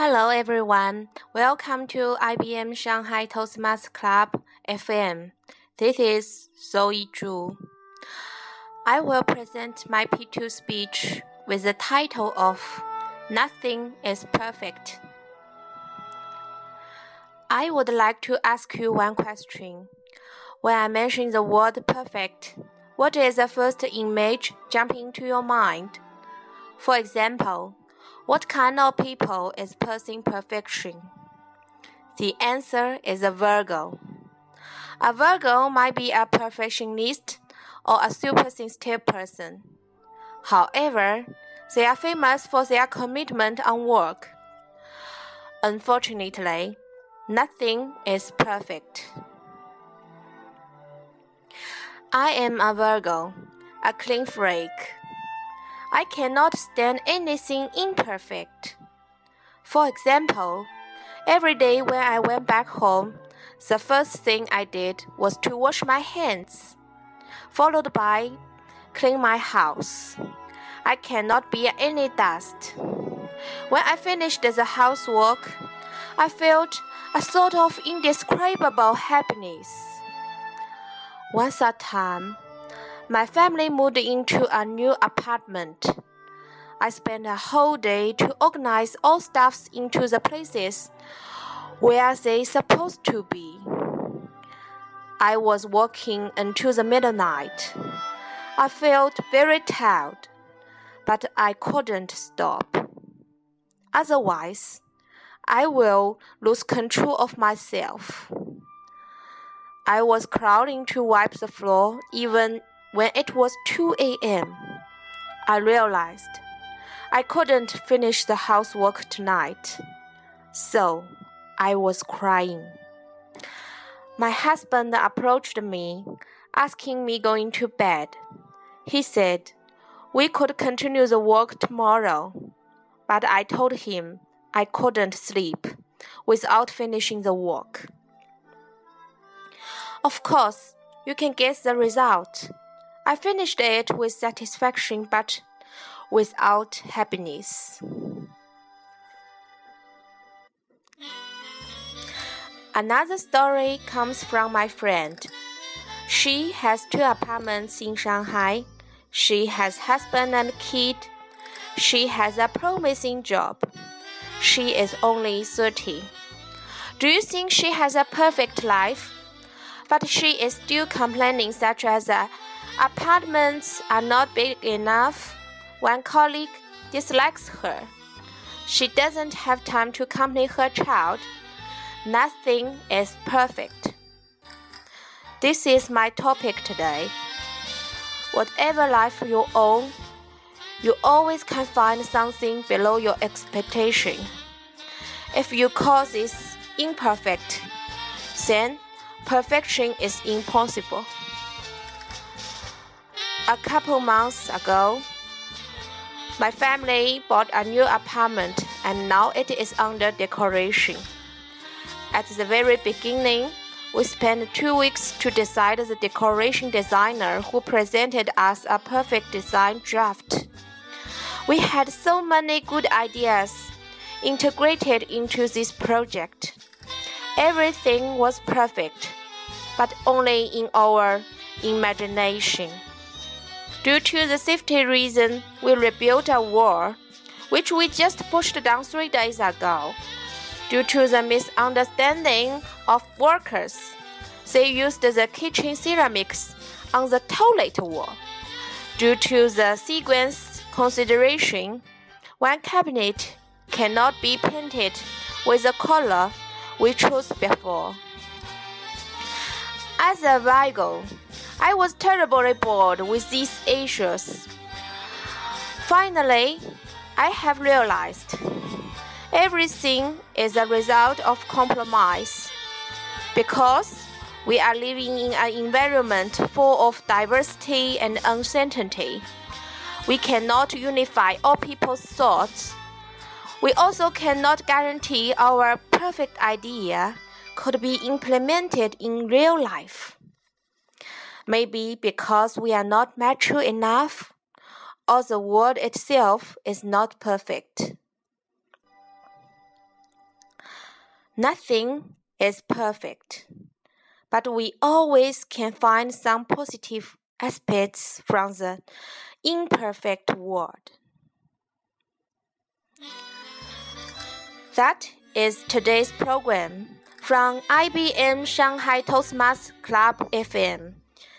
Hello everyone, welcome to IBM Shanghai Toastmasters Club FM. This is Zoe Zhu. I will present my P2 speech with the title of Nothing is Perfect. I would like to ask you one question. When I mention the word perfect, what is the first image jumping to your mind? For example, what kind of people is pursuing perfection? The answer is a Virgo. A Virgo might be a perfectionist or a super sensitive person. However, they are famous for their commitment on work. Unfortunately, nothing is perfect. I am a Virgo, a clean freak. I cannot stand anything imperfect. For example, every day when I went back home, the first thing I did was to wash my hands, followed by clean my house. I cannot bear any dust. When I finished the housework, I felt a sort of indescribable happiness. Once a time, my family moved into a new apartment. I spent a whole day to organize all stuffs into the places where they supposed to be. I was working until the midnight. I felt very tired, but I couldn't stop. Otherwise, I will lose control of myself. I was crowding to wipe the floor even when it was 2 a.m., I realized I couldn't finish the housework tonight, so I was crying. My husband approached me, asking me going to bed. He said we could continue the work tomorrow, but I told him I couldn't sleep without finishing the work. Of course, you can guess the result. I finished it with satisfaction but without happiness. Another story comes from my friend. She has two apartments in Shanghai. She has husband and kid. She has a promising job. She is only 30. Do you think she has a perfect life? But she is still complaining such as a Apartments are not big enough. One colleague dislikes her. She doesn't have time to accompany her child. Nothing is perfect. This is my topic today. Whatever life you own, you always can find something below your expectation. If you call this imperfect, then perfection is impossible. A couple months ago, my family bought a new apartment and now it is under decoration. At the very beginning, we spent two weeks to decide the decoration designer who presented us a perfect design draft. We had so many good ideas integrated into this project. Everything was perfect, but only in our imagination. Due to the safety reason, we rebuilt a wall, which we just pushed down three days ago. Due to the misunderstanding of workers, they used the kitchen ceramics on the toilet wall. Due to the sequence consideration, one cabinet cannot be painted with the color we chose before. As a Virgo, I was terribly bored with these issues. Finally, I have realized everything is a result of compromise. Because we are living in an environment full of diversity and uncertainty, we cannot unify all people's thoughts. We also cannot guarantee our perfect idea could be implemented in real life. Maybe because we are not mature enough, or the world itself is not perfect. Nothing is perfect, but we always can find some positive aspects from the imperfect world. That is today's program from IBM Shanghai Toastmasters Club FM.